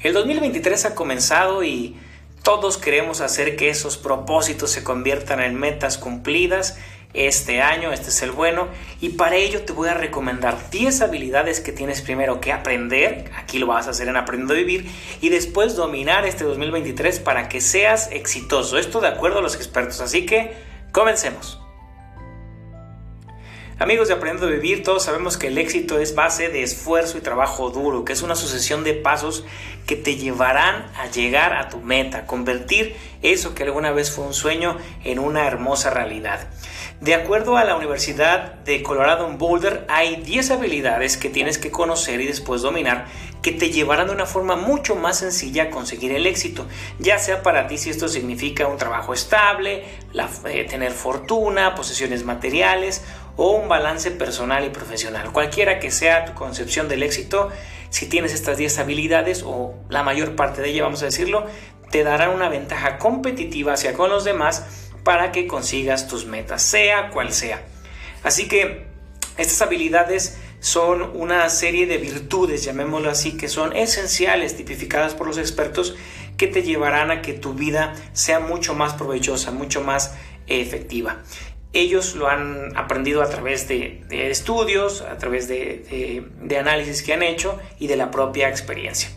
El 2023 ha comenzado y todos queremos hacer que esos propósitos se conviertan en metas cumplidas. Este año, este es el bueno, y para ello te voy a recomendar 10 habilidades que tienes primero que aprender, aquí lo vas a hacer en Aprendiendo a Vivir, y después dominar este 2023 para que seas exitoso. Esto de acuerdo a los expertos, así que comencemos. Amigos de Aprendiendo a Vivir, todos sabemos que el éxito es base de esfuerzo y trabajo duro, que es una sucesión de pasos que te llevarán a llegar a tu meta, convertir eso que alguna vez fue un sueño en una hermosa realidad. De acuerdo a la Universidad de Colorado en Boulder, hay 10 habilidades que tienes que conocer y después dominar que te llevarán de una forma mucho más sencilla a conseguir el éxito, ya sea para ti si esto significa un trabajo estable, eh, tener fortuna, posesiones materiales o un balance personal y profesional. Cualquiera que sea tu concepción del éxito, si tienes estas 10 habilidades o la mayor parte de ellas, vamos a decirlo, te darán una ventaja competitiva hacia con los demás para que consigas tus metas, sea cual sea. Así que estas habilidades son una serie de virtudes, llamémoslo así, que son esenciales, tipificadas por los expertos, que te llevarán a que tu vida sea mucho más provechosa, mucho más efectiva. Ellos lo han aprendido a través de, estudios, a través de, análisis que han hecho y de la propia experiencia.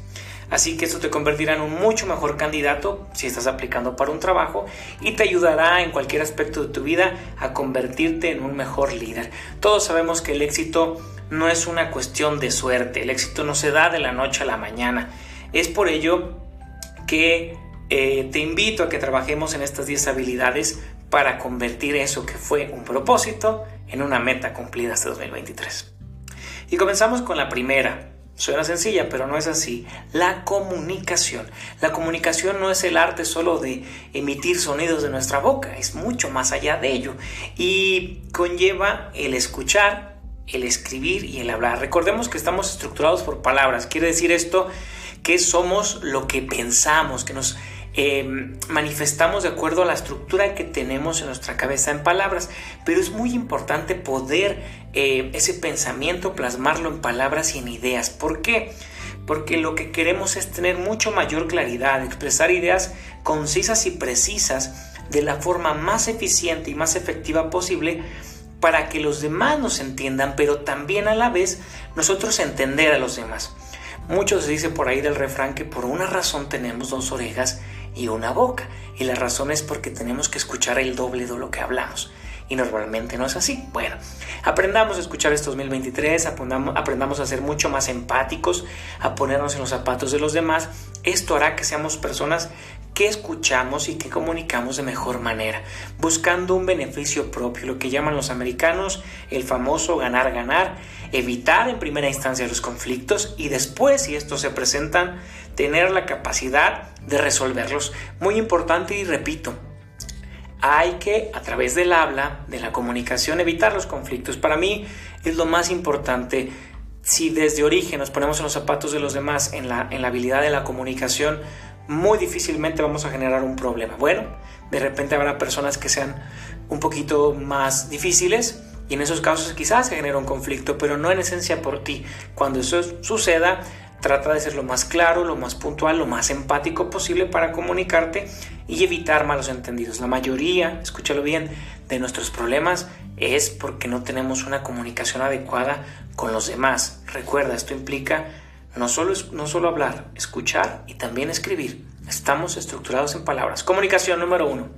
Así que esto te convertirá en un mucho mejor candidato si estás aplicando para un trabajo y te ayudará en cualquier aspecto de tu vida a convertirte en un mejor líder. Todos sabemos que el éxito no es una cuestión de suerte, el éxito no se da de la noche a la mañana. Es por ello que eh, te invito a que trabajemos en estas 10 habilidades para convertir eso que fue un propósito en una meta cumplida hasta 2023. Y comenzamos con la primera. Suena sencilla, pero no es así. La comunicación. La comunicación no es el arte solo de emitir sonidos de nuestra boca, es mucho más allá de ello. Y conlleva el escuchar, el escribir y el hablar. Recordemos que estamos estructurados por palabras. Quiere decir esto que somos lo que pensamos, que nos Em, manifestamos de acuerdo a la estructura que tenemos en nuestra cabeza en palabras, pero es muy importante poder eh, ese pensamiento plasmarlo en palabras y en ideas. ¿Por qué? Porque lo que queremos es tener mucho mayor claridad, expresar ideas concisas y precisas de la forma más eficiente y más efectiva posible para que los demás nos entiendan, pero también a la vez nosotros entender a los demás. Muchos se dice por ahí del refrán que por una razón tenemos dos orejas y una boca. Y la razón es porque tenemos que escuchar el doble de lo que hablamos. Y normalmente no es así. Bueno, aprendamos a escuchar este 2023, aprendamos, aprendamos a ser mucho más empáticos, a ponernos en los zapatos de los demás. Esto hará que seamos personas que escuchamos y que comunicamos de mejor manera, buscando un beneficio propio, lo que llaman los americanos el famoso ganar-ganar, evitar en primera instancia los conflictos y después, si estos se presentan, tener la capacidad de resolverlos. Muy importante y repito, hay que a través del habla, de la comunicación, evitar los conflictos. Para mí es lo más importante. Si desde origen nos ponemos en los zapatos de los demás en la, en la habilidad de la comunicación, muy difícilmente vamos a generar un problema. Bueno, de repente habrá personas que sean un poquito más difíciles y en esos casos quizás se genera un conflicto, pero no en esencia por ti. Cuando eso suceda, trata de ser lo más claro, lo más puntual, lo más empático posible para comunicarte y evitar malos entendidos. La mayoría, escúchalo bien, de nuestros problemas es porque no tenemos una comunicación adecuada con los demás. Recuerda, esto implica no solo, no solo hablar, escuchar y también escribir. Estamos estructurados en palabras. Comunicación número uno.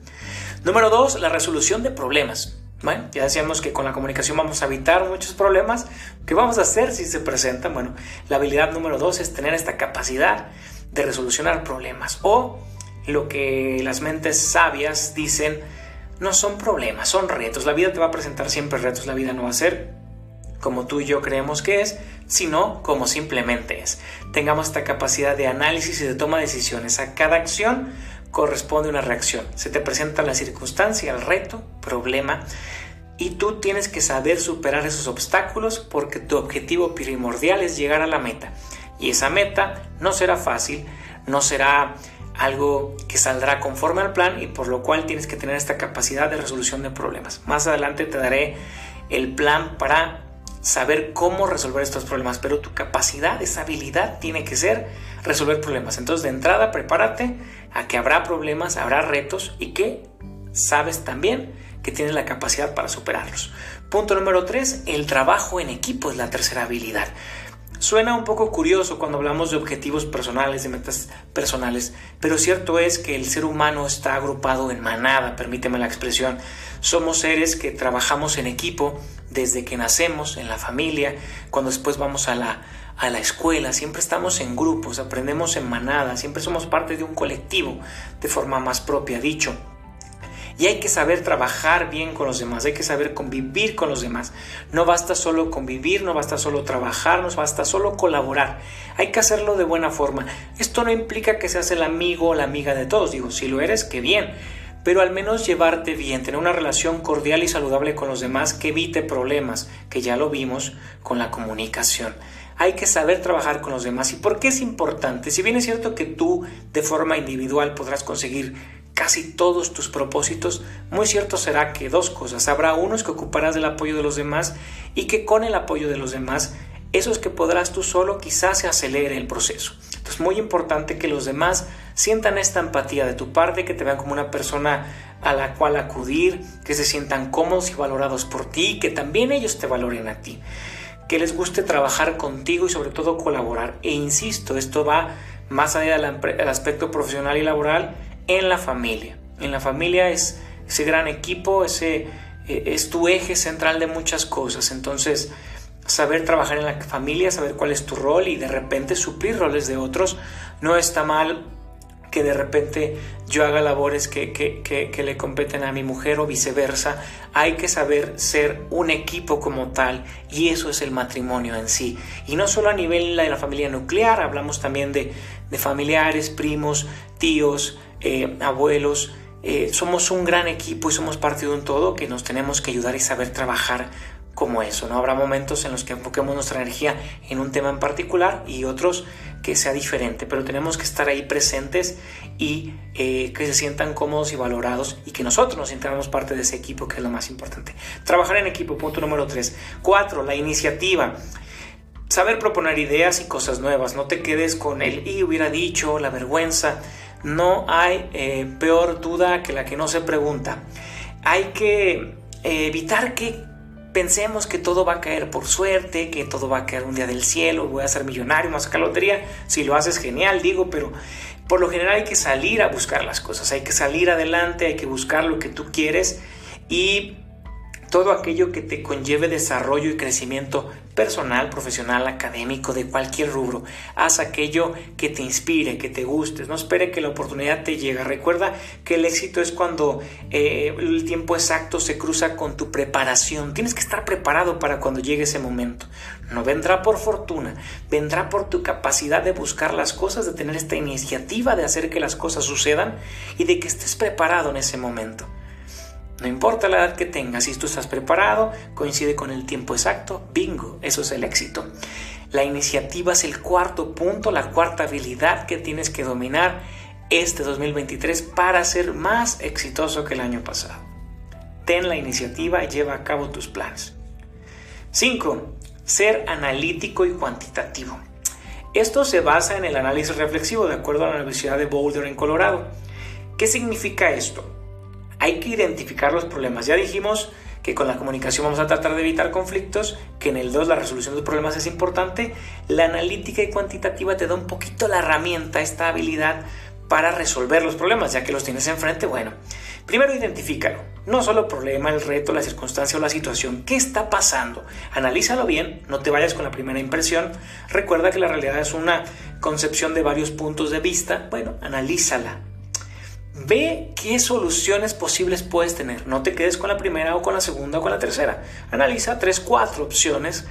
Número dos, la resolución de problemas. Bueno, ya decíamos que con la comunicación vamos a evitar muchos problemas. ¿Qué vamos a hacer si se presentan? Bueno, la habilidad número dos es tener esta capacidad de resolucionar problemas. O lo que las mentes sabias dicen, no son problemas, son retos. La vida te va a presentar siempre retos. La vida no va a ser como tú y yo creemos que es, sino como simplemente es. Tengamos esta capacidad de análisis y de toma de decisiones. A cada acción corresponde una reacción. Se te presenta la circunstancia, el reto, problema, y tú tienes que saber superar esos obstáculos porque tu objetivo primordial es llegar a la meta. Y esa meta no será fácil, no será algo que saldrá conforme al plan y por lo cual tienes que tener esta capacidad de resolución de problemas. Más adelante te daré el plan para saber cómo resolver estos problemas, pero tu capacidad, esa habilidad tiene que ser resolver problemas. Entonces, de entrada, prepárate a que habrá problemas, habrá retos y que sabes también que tienes la capacidad para superarlos. Punto número 3, el trabajo en equipo es la tercera habilidad. Suena un poco curioso cuando hablamos de objetivos personales, de metas personales, pero cierto es que el ser humano está agrupado en manada, permíteme la expresión. Somos seres que trabajamos en equipo desde que nacemos, en la familia, cuando después vamos a la, a la escuela, siempre estamos en grupos, aprendemos en manada, siempre somos parte de un colectivo, de forma más propia dicho. Y hay que saber trabajar bien con los demás, hay que saber convivir con los demás. No basta solo convivir, no basta solo trabajar, no basta solo colaborar. Hay que hacerlo de buena forma. Esto no implica que seas el amigo o la amiga de todos. Digo, si lo eres, qué bien. Pero al menos llevarte bien, tener una relación cordial y saludable con los demás que evite problemas, que ya lo vimos con la comunicación hay que saber trabajar con los demás. ¿Y por qué es importante? Si bien es cierto que tú de forma individual podrás conseguir casi todos tus propósitos, muy cierto será que dos cosas. Habrá unos que ocuparás del apoyo de los demás y que con el apoyo de los demás, esos que podrás tú solo, quizás se acelere el proceso. Entonces, muy importante que los demás sientan esta empatía de tu parte, que te vean como una persona a la cual acudir, que se sientan cómodos y valorados por ti, que también ellos te valoren a ti, que les guste trabajar contigo y sobre todo colaborar. E insisto, esto va más allá del aspecto profesional y laboral, en la familia. En la familia es ese gran equipo, ese eh, es tu eje central de muchas cosas. Entonces, saber trabajar en la familia, saber cuál es tu rol y de repente suplir roles de otros, no está mal que de repente yo haga labores que, que, que, le competen a mi mujer o viceversa. Hay que saber ser un equipo como tal y eso es el matrimonio en sí. Y no solo a nivel de la familia nuclear, hablamos también de, de familiares, primos, tíos, eh, abuelos, eh, somos un gran equipo y somos parte de un todo que nos tenemos que ayudar y saber trabajar como eso, ¿no? Habrá momentos en los que enfoquemos nuestra energía en un tema en particular y otros que sea diferente, pero tenemos que estar ahí presentes y eh, que se sientan cómodos y valorados y que nosotros nos sintamos parte de ese equipo, que es lo más importante. Trabajar en equipo, punto número 3. 4. La iniciativa. Saber proponer ideas y cosas nuevas, no te quedes con el y hubiera dicho, la vergüenza no hay eh, peor duda que la que no se pregunta. Hay que eh, evitar que pensemos que todo va a caer por suerte, que todo va a caer un día del cielo, voy a ser millonario, más a sacar lotería. Si lo haces, genial, digo, pero por lo general hay que salir a buscar las cosas, hay que salir adelante, hay que buscar lo que tú quieres y todo aquello que te conlleve desarrollo y crecimiento personal, profesional, académico, de cualquier rubro. Haz aquello que te inspire, que te guste. No espere que la oportunidad te llegue. Recuerda que el éxito es cuando eh, el tiempo exacto se cruza con tu preparación. Tienes que estar preparado para cuando llegue ese momento. No vendrá por fortuna, vendrá por tu capacidad de buscar las cosas, de tener esta iniciativa de hacer que las cosas sucedan y de que estés preparado en ese momento. No importa la edad que tengas, si tú estás preparado, coincide con el tiempo exacto, bingo, eso es el éxito. La iniciativa es el cuarto punto, la cuarta habilidad que tienes que dominar este 2023 para ser más exitoso que el año pasado. Ten la iniciativa y lleva a cabo tus planes. 5. Ser analítico y cuantitativo. Esto se basa en el análisis reflexivo de acuerdo a la Universidad de Boulder en Colorado. ¿Qué significa esto? Hay que identificar los problemas. Ya dijimos que con la comunicación vamos a tratar de evitar conflictos, que en el 2 la resolución de problemas es importante. La analítica y cuantitativa te da un poquito la herramienta, esta habilidad para resolver los problemas, ya que los tienes enfrente. Bueno, primero identifícalo. No solo el problema, el reto, la circunstancia o la situación. ¿Qué está pasando? Analízalo bien, no te vayas con la primera impresión. Recuerda que la realidad es una concepción de varios puntos de vista. Bueno, analízala Ve qué soluciones posibles puedes tener. No te quedes con la primera o con la segunda o con la tercera. Analiza tres, cuatro opciones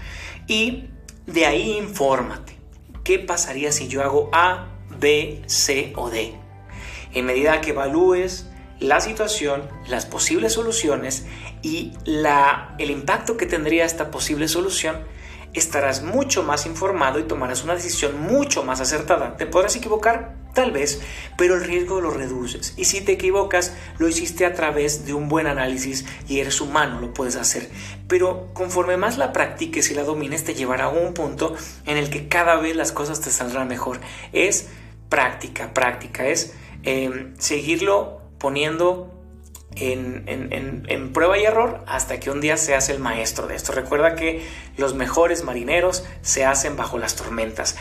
y de ahí infórmate. ¿Qué pasaría si yo hago A, B, C o D? En medida que evalúes la situación, las posibles soluciones y la, el impacto que tendría esta posible solución, estarás mucho más informado y tomarás una decisión mucho más acertada. ¿Te podrás equivocar? Tal vez, pero el riesgo lo reduces. Y si te equivocas, lo hiciste a través de un buen análisis y eres humano, lo puedes hacer. Pero conforme más la practiques y la domines, te llevará a un punto en el que cada vez las cosas te saldrán mejor. Es práctica, práctica, es em, seguirlo poniendo en, prueba y error hasta que un día seas el maestro de esto. Recuerda que los mejores marineros se hacen bajo las tormentas.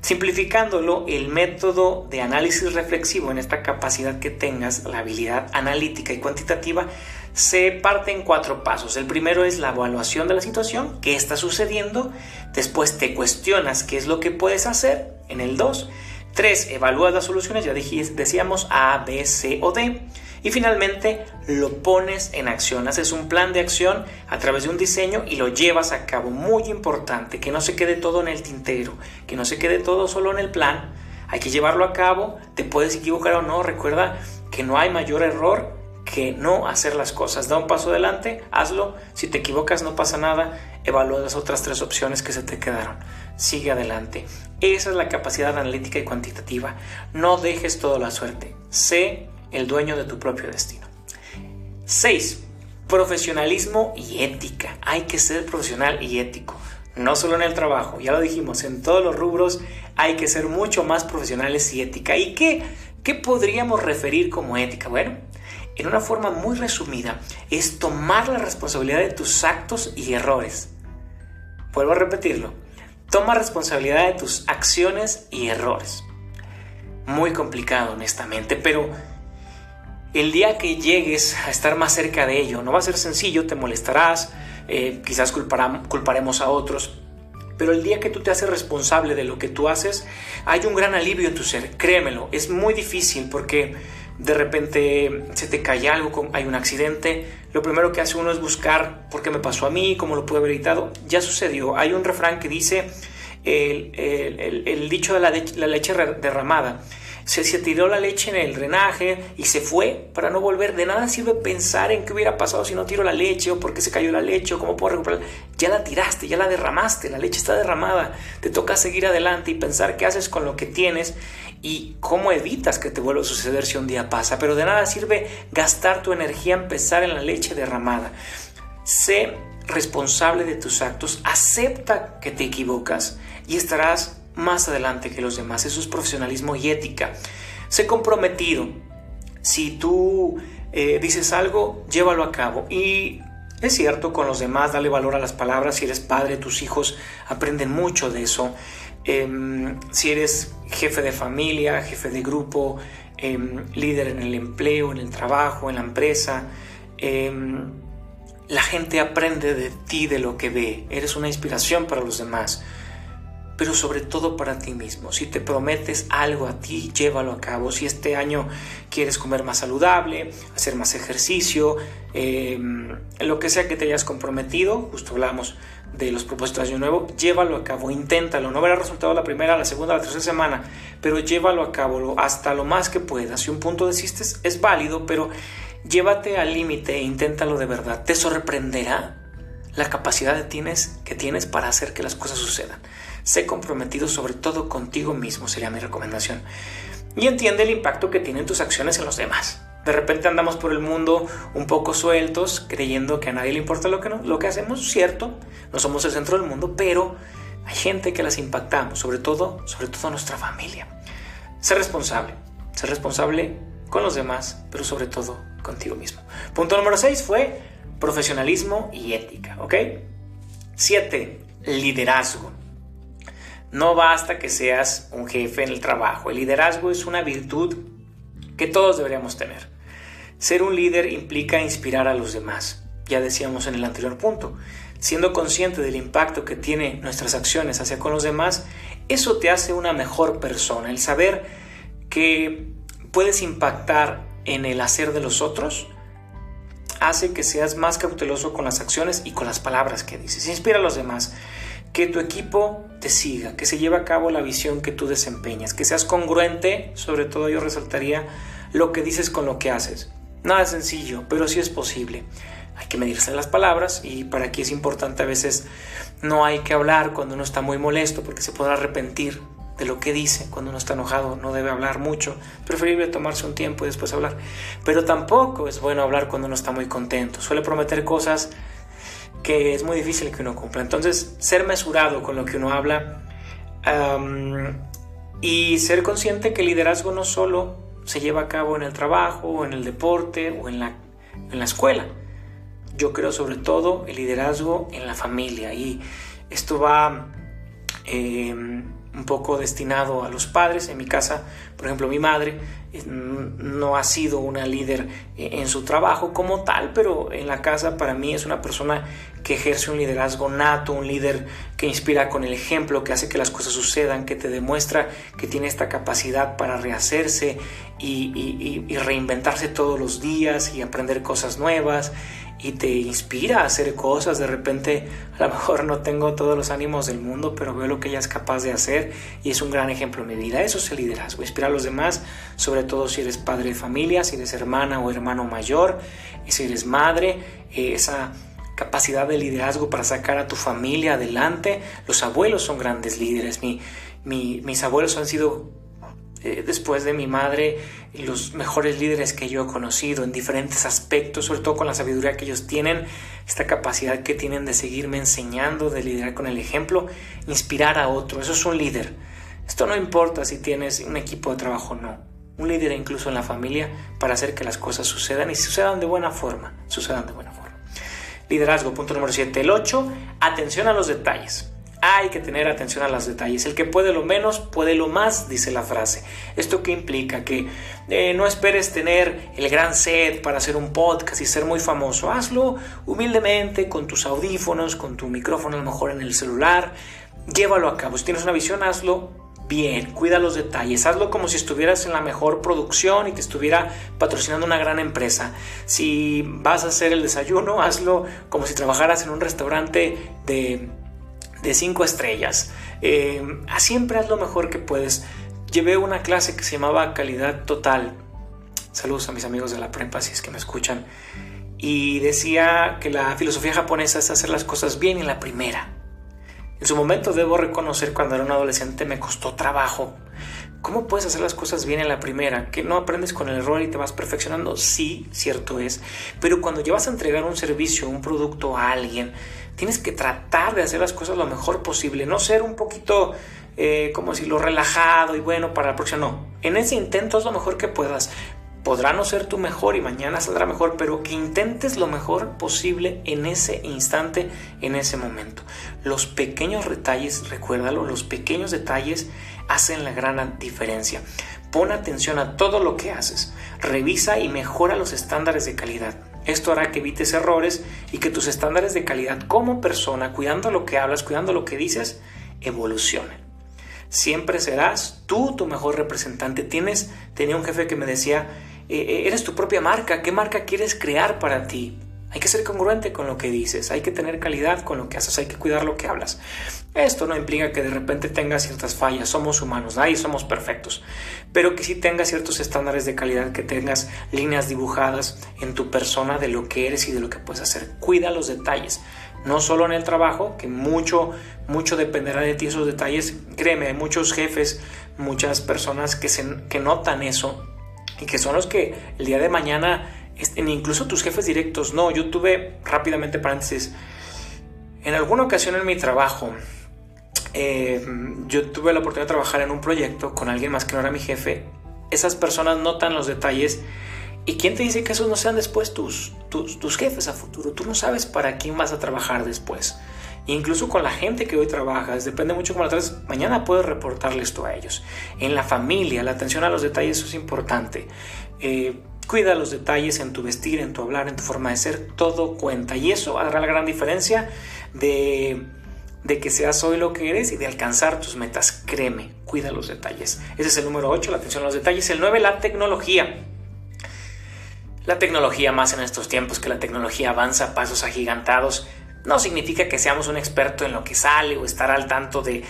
Simplificándolo, el método de análisis reflexivo en esta capacidad que tengas, la habilidad analítica y cuantitativa, se parte en cuatro pasos. El primero es la evaluación de la situación, qué está sucediendo. Después te cuestionas qué es lo que puedes hacer. En el 2. 3. Evalúas las soluciones, ya decíamos A, B, C o D. Y finalmente lo pones en acción, haces un plan de acción a través de un diseño y lo llevas a cabo. Muy importante, que no se quede todo en el tintero, que no se quede todo solo en el plan. Hay que llevarlo a cabo, te puedes equivocar o no. Recuerda que no hay mayor error que no hacer las cosas. Da un paso adelante, hazlo. Si te equivocas no pasa nada. Evalúa las otras tres opciones que se te quedaron. Sigue adelante. Esa es la capacidad analítica y cuantitativa. No dejes toda la suerte. Sé el dueño de tu propio destino. 6. Profesionalismo y ética. Hay que ser profesional y ético. No solo en el trabajo, ya lo dijimos, en todos los rubros hay que ser mucho más profesionales y ética. ¿Y qué, qué podríamos referir como ética? Bueno, en una forma muy resumida, es tomar la responsabilidad de tus actos y errores. Vuelvo a repetirlo. Toma responsabilidad de tus acciones y errores. Muy complicado, honestamente, pero el día que llegues a estar más cerca de ello, no va a ser sencillo, te molestarás, eh, quizás culparemos a otros, pero el día que tú te haces responsable de lo que tú haces, hay un gran alivio en tu ser, créemelo, es muy difícil porque de repente se te cae algo, hay un accidente, lo primero que hace uno es buscar por qué me pasó a mí, cómo lo pude haber evitado, ya sucedió, hay un refrán que dice el, dicho de la leche derramada, se, tiró la leche en el drenaje y se fue para no volver. De nada sirve pensar en qué hubiera pasado si no tiro la leche o por qué se cayó la leche o cómo puedo recuperarla. Ya la tiraste, ya la derramaste, la leche está derramada. Te toca seguir adelante y pensar qué haces con lo que tienes y cómo evitas que te vuelva a suceder si un día pasa. Pero de nada sirve gastar tu energía en pensar en la leche derramada. Sé responsable de tus actos, acepta que te equivocas y estarás más adelante que los demás. Eso es profesionalismo y ética. Sé comprometido. Si tú eh, dices algo, llévalo a cabo. Y es cierto, con los demás, dale valor a las palabras. Si eres padre, tus hijos aprenden mucho de eso. Em, si eres jefe de familia, jefe de grupo, em, líder en el empleo, en el trabajo, en la empresa, em, la gente aprende de ti, de lo que ve. Eres una inspiración para los demás pero sobre todo para ti mismo. Si te prometes algo a ti, llévalo a cabo. Si este año quieres comer más saludable, hacer más ejercicio, em, lo que sea que te hayas comprometido, justo hablamos de los propósitos de año nuevo, llévalo a cabo, inténtalo. No verá resultado la primera, la segunda, la tercera semana, pero llévalo a cabo hasta lo más que puedas. Si un punto desistes, es válido, pero llévate al límite e inténtalo de verdad. Te sorprenderá la capacidad que tienes, que tienes para hacer que las cosas sucedan. Sé comprometido sobre todo contigo mismo, sería mi recomendación. Y entiende el impacto que tienen tus acciones en los demás. De repente andamos por el mundo un poco sueltos, creyendo que a nadie le importa lo que, lo que hacemos, cierto, no somos el centro del mundo, pero hay gente que las impactamos, sobre todo, sobre todo nuestra familia. Ser responsable, ser responsable con los demás, pero sobre todo contigo mismo. Punto número 6 fue profesionalismo y ética, ¿ok? 7. Liderazgo. No basta que seas un jefe en el trabajo. El liderazgo es una virtud que todos deberíamos tener. Ser un líder implica inspirar a los demás. Ya decíamos en el anterior punto. Siendo consciente del impacto que tienen nuestras acciones hacia con los demás, eso te hace una mejor persona. El saber que puedes impactar en el hacer de los otros hace que seas más cauteloso con las acciones y con las palabras que dices. Inspira a los demás que tu equipo te siga, que se lleve a cabo la visión que tú desempeñas, que seas congruente, sobre todo yo resaltaría lo que dices con lo que haces. Nada sencillo, pero sí es posible. hay que medirse las palabras y para aquí es importante a veces no hay que hablar cuando uno está muy molesto porque se podrá arrepentir de lo que dice cuando uno está enojado, no debe hablar mucho, preferible tomarse un tiempo y después hablar, pero tampoco es bueno hablar cuando uno está muy contento, suele prometer cosas que es muy difícil que uno cumpla, entonces ser mesurado con lo que uno habla y ser consciente que el liderazgo no solo se lleva a cabo en el trabajo o en el deporte o en la, en la escuela, yo creo sobre todo el liderazgo en la familia y esto va eh, un poco destinado a los padres. En mi casa, por ejemplo, mi madre no ha sido una líder eh, en su trabajo como tal, pero en la casa para mí es una persona que ejerce un liderazgo nato, un líder que inspira con el ejemplo, que hace que las cosas sucedan, que te demuestra que tiene esta capacidad para rehacerse y, y reinventarse todos los días y aprender cosas nuevas y te inspira a hacer cosas. De repente, a lo mejor no tengo todos los ánimos del mundo, pero veo lo que ella es capaz de hacer y es un gran ejemplo en mi vida. Eso es el liderazgo, inspirar a los demás, sobre todo si eres padre de familia, si eres hermana o hermano mayor, si eres madre, eh, esa capacidad de liderazgo para sacar a tu familia adelante. Los abuelos son grandes líderes. Mi, mis abuelos han sido eh, después de mi madre, los mejores líderes que yo he conocido en diferentes aspectos, sobre todo con la sabiduría que ellos tienen, esta capacidad que tienen de seguirme enseñando, de liderar con el ejemplo, inspirar a otro. Eso es un líder. Esto no importa si tienes un equipo de trabajo o no. Un líder incluso en la familia para hacer que las cosas sucedan y sucedan de buena forma. Sucedan de buena forma. Liderazgo, punto número 7. El 8, atención a los detalles. Hay que tener atención a los detalles. El que puede lo menos, puede lo más, dice la frase. ¿Esto qué implica? Que eh, no esperes tener el gran set para hacer un podcast y ser muy famoso. Hazlo humildemente, con tus audífonos, con tu micrófono a lo mejor en el celular. Llévalo a cabo. Si tienes una visión, hazlo bien, cuida los detalles, hazlo como si estuvieras en la mejor producción y te estuviera patrocinando una gran empresa. Si vas a hacer el desayuno, hazlo como si trabajaras en un restaurante de de cinco estrellas. Eh, siempre haz lo mejor que puedes. Llevé una clase que se llamaba Calidad Total. Saludos a mis amigos de la prepa si es que me escuchan. Y decía que la filosofía japonesa es hacer las cosas bien en la primera. En su momento debo reconocer cuando era un adolescente me costó trabajo. ¿Cómo puedes hacer las cosas bien en la primera? ¿Que no aprendes con el error y te vas perfeccionando? Sí, cierto es. Pero cuando llevas a entregar un servicio, un producto a alguien, tienes que tratar de hacer las cosas lo mejor posible, no ser un poquito eh, como si lo relajado y bueno para la próxima, no. En ese intento es lo mejor que puedas. Podrá no ser tu mejor y mañana saldrá mejor, pero que intentes lo mejor posible en ese instante, en ese momento. Los pequeños detalles, recuérdalo, los pequeños detalles hacen la gran diferencia. Pon atención a todo lo que haces. Revisa y mejora los estándares de calidad. Esto hará que evites errores y que tus estándares de calidad como persona, cuidando lo que hablas, cuidando lo que dices, evolucionen. Siempre serás tú tu mejor representante. Tienes, tenía un jefe que me decía, eh, eh, eres tu propia marca, ¿qué marca quieres crear para ti? Hay que ser congruente con lo que dices, hay que tener calidad con lo que haces, hay que cuidar lo que hablas. Esto no implica que de repente tengas ciertas fallas, somos humanos, nadie somos perfectos, pero que sí tengas ciertos estándares de calidad, que tengas líneas dibujadas en tu persona de lo que eres y de lo que puedes hacer. Cuida los detalles, no solo en el trabajo, que mucho, mucho dependerá de ti esos detalles. Créeme, hay muchos jefes, muchas personas que, se, que notan eso y que son los que el día de mañana incluso tus jefes directos, no, yo tuve, rápidamente paréntesis, en alguna ocasión en mi trabajo, eh, yo tuve la oportunidad de trabajar en un proyecto con alguien más que no era mi jefe, esas personas notan los detalles ¿Y quién te dice que esos no sean después tus, tus, tus, jefes a futuro? Tú no sabes para quién vas a trabajar después. incluso con la gente que hoy trabajas, depende mucho cómo la traes, mañana puedes reportarle esto a ellos. En la familia, la atención a los detalles es importante. Eh, Cuida los detalles en tu vestir, en tu hablar, en tu forma de ser, todo cuenta. Y eso hará la gran diferencia de, de que seas hoy lo que eres y de alcanzar tus metas. Créeme, cuida los detalles. Ese es el número 8, la atención a los detalles. El 9, la tecnología. La tecnología más en estos tiempos que la tecnología avanza a pasos agigantados. No significa que seamos un experto en lo que sale o estar al tanto de,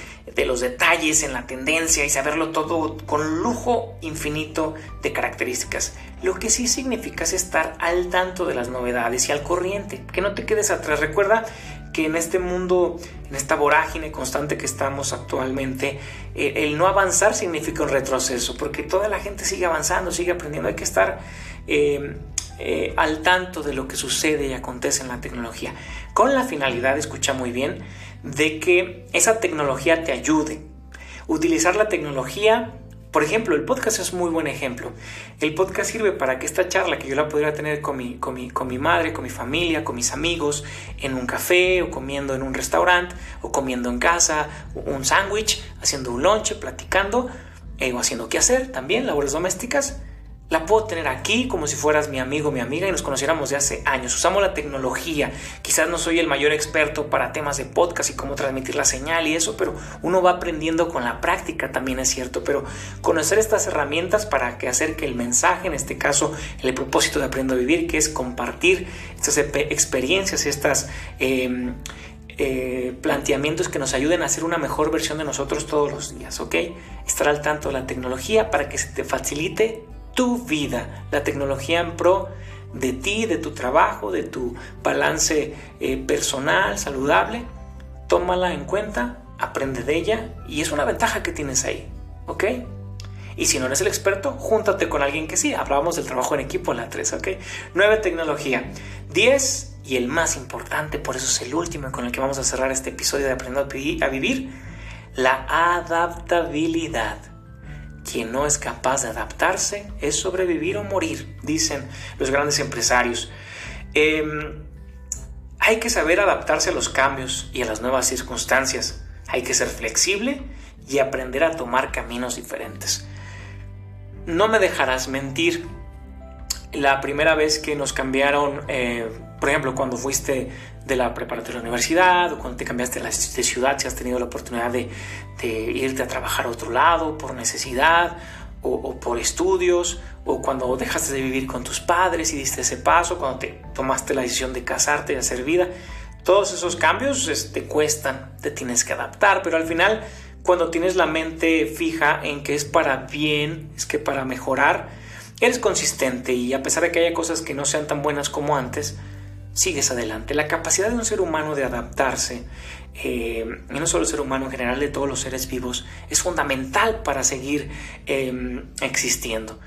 los detalles en la tendencia y saberlo todo con lujo infinito de características. Lo que sí significa es estar al tanto de las novedades y al corriente, que no te quedes atrás. Recuerda que en este mundo, en esta vorágine constante que estamos actualmente, eh, el no avanzar significa un retroceso, porque toda la gente sigue avanzando, sigue aprendiendo. Hay que estar eh, eh, al tanto de lo que sucede y acontece en la tecnología, con la finalidad, escucha muy bien, de que esa tecnología te ayude. Utilizar la tecnología, por ejemplo, el podcast es muy buen ejemplo. El podcast sirve para que esta charla que yo la pudiera tener con mi, con mi, con mi madre, con mi familia, con mis amigos, en un café o comiendo en un restaurante o comiendo en casa, un sándwich, haciendo un lunch, platicando eh, o haciendo qué hacer también, labores domésticas la puedo tener aquí como si fueras mi amigo, mi amiga y nos conociéramos de hace años. Usamos la tecnología. Quizás no soy el mayor experto para temas de podcast y cómo transmitir la señal y eso, pero uno va aprendiendo con la práctica, también es cierto. Pero conocer estas herramientas para que hacer que el mensaje, en este caso el propósito de Aprendo a Vivir, que es compartir estas experiencias, estas... Em, eh, planteamientos que nos ayuden a hacer una mejor versión de nosotros todos los días, ¿ok? Estar al tanto de la tecnología para que se te facilite tu vida, la tecnología en pro de ti, de tu trabajo, de tu balance eh, personal, saludable, tómala en cuenta, aprende de ella y es una ventaja que tienes ahí, ¿ok? Y si no eres el experto, júntate con alguien que sí. Hablábamos del trabajo en equipo en la 3, ¿ok? 9. Tecnología. 10. Y el más importante, por eso es el último con el que vamos a cerrar este episodio de Aprender a Vivir, la adaptabilidad. Quien no es capaz de adaptarse es sobrevivir o morir, dicen los grandes empresarios. Em, hay que saber adaptarse a los cambios y a las nuevas circunstancias. Hay que ser flexible y aprender a tomar caminos diferentes. No me dejarás mentir. La primera vez que nos cambiaron, eh, por ejemplo, cuando fuiste de la preparatoria a la universidad o cuando te cambiaste de ciudad, si has tenido la oportunidad de, irte a trabajar a otro lado por necesidad o, por estudios o cuando dejaste de vivir con tus padres y diste ese paso, cuando te tomaste la decisión de casarte y hacer vida. Todos esos cambios te este, cuestan, te tienes que adaptar, pero al final cuando tienes la mente fija en que es para bien, es que para mejorar, eres consistente y a pesar de que haya cosas que no sean tan buenas como antes, sigues adelante. La capacidad de un ser humano de adaptarse, eh, y no solo el ser humano, en general de todos los seres vivos, es fundamental para seguir em, existiendo.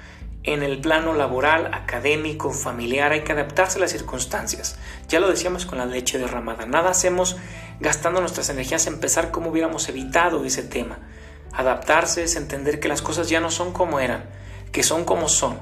En el plano laboral, académico, familiar, hay que adaptarse a las circunstancias. Ya lo decíamos con la leche derramada. Nada hacemos gastando nuestras energías en pensar cómo hubiéramos evitado ese tema. Adaptarse es entender que las cosas ya no son como eran, que son como son,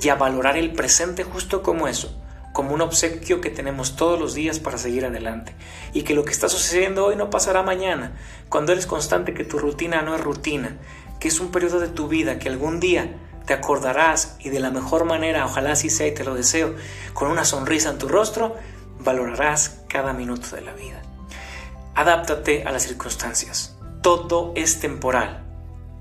y a valorar el presente justo como eso como un obsequio que tenemos todos los días para seguir adelante y que lo que está sucediendo hoy no pasará mañana, cuando eres constante que tu rutina no es rutina, que es un periodo de tu vida que algún día te acordarás y de la mejor manera, ojalá así sea y te lo deseo, con una sonrisa en tu rostro, valorarás cada minuto de la vida. Adáptate a las circunstancias. Todo es temporal.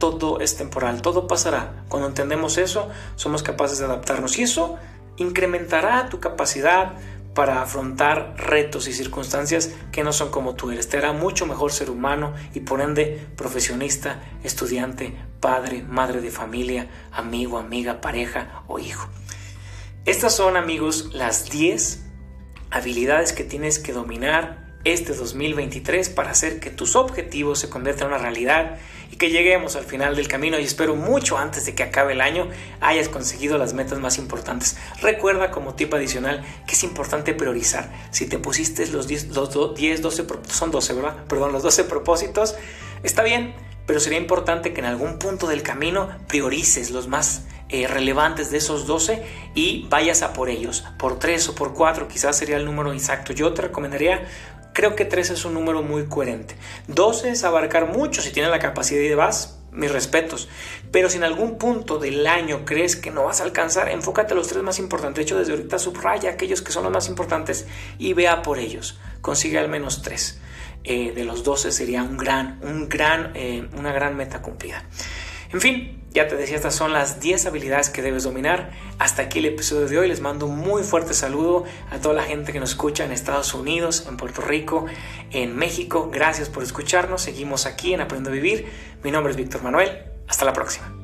Todo es temporal. Todo pasará. Cuando entendemos eso, somos capaces de adaptarnos. Y eso incrementará tu capacidad para afrontar retos y circunstancias que no son como tú eres. Te hará mucho mejor ser humano y por ende profesionista, estudiante, padre, madre de familia, amigo, amiga, pareja o hijo. Estas son amigos las 10 habilidades que tienes que dominar este 2023 para hacer que tus objetivos se conviertan en una realidad y que lleguemos al final del camino y espero mucho antes de que acabe el año hayas conseguido las metas más importantes. Recuerda como tip adicional que es importante priorizar. Si te pusiste los 10, los 10 12, son 12, ¿verdad? Perdón, los 12 propósitos, está bien, pero sería importante que en algún punto del camino priorices los más eh, relevantes de esos 12 y vayas a por ellos, por 3 o por 4 quizás sería el número exacto. Yo te recomendaría Creo que 3 es un número muy coherente. 12 es abarcar mucho si tienes la capacidad y vas, mis respetos. Pero si en algún punto del año crees que no vas a alcanzar, enfócate a los tres más importantes. De hecho, desde ahorita subraya aquellos que son los más importantes y vea por ellos. Consigue al menos 3. Eh, de los 12 sería un gran, un gran, eh, una gran meta cumplida. En fin, Ya te decía, estas son las 10 habilidades que debes dominar. Hasta aquí el episodio de hoy. Les mando un muy fuerte saludo a toda la gente que nos escucha en Estados Unidos, en Puerto Rico, en México. Gracias por escucharnos. Seguimos aquí en Aprendo a Vivir. Mi nombre es Víctor Manuel. Hasta la próxima.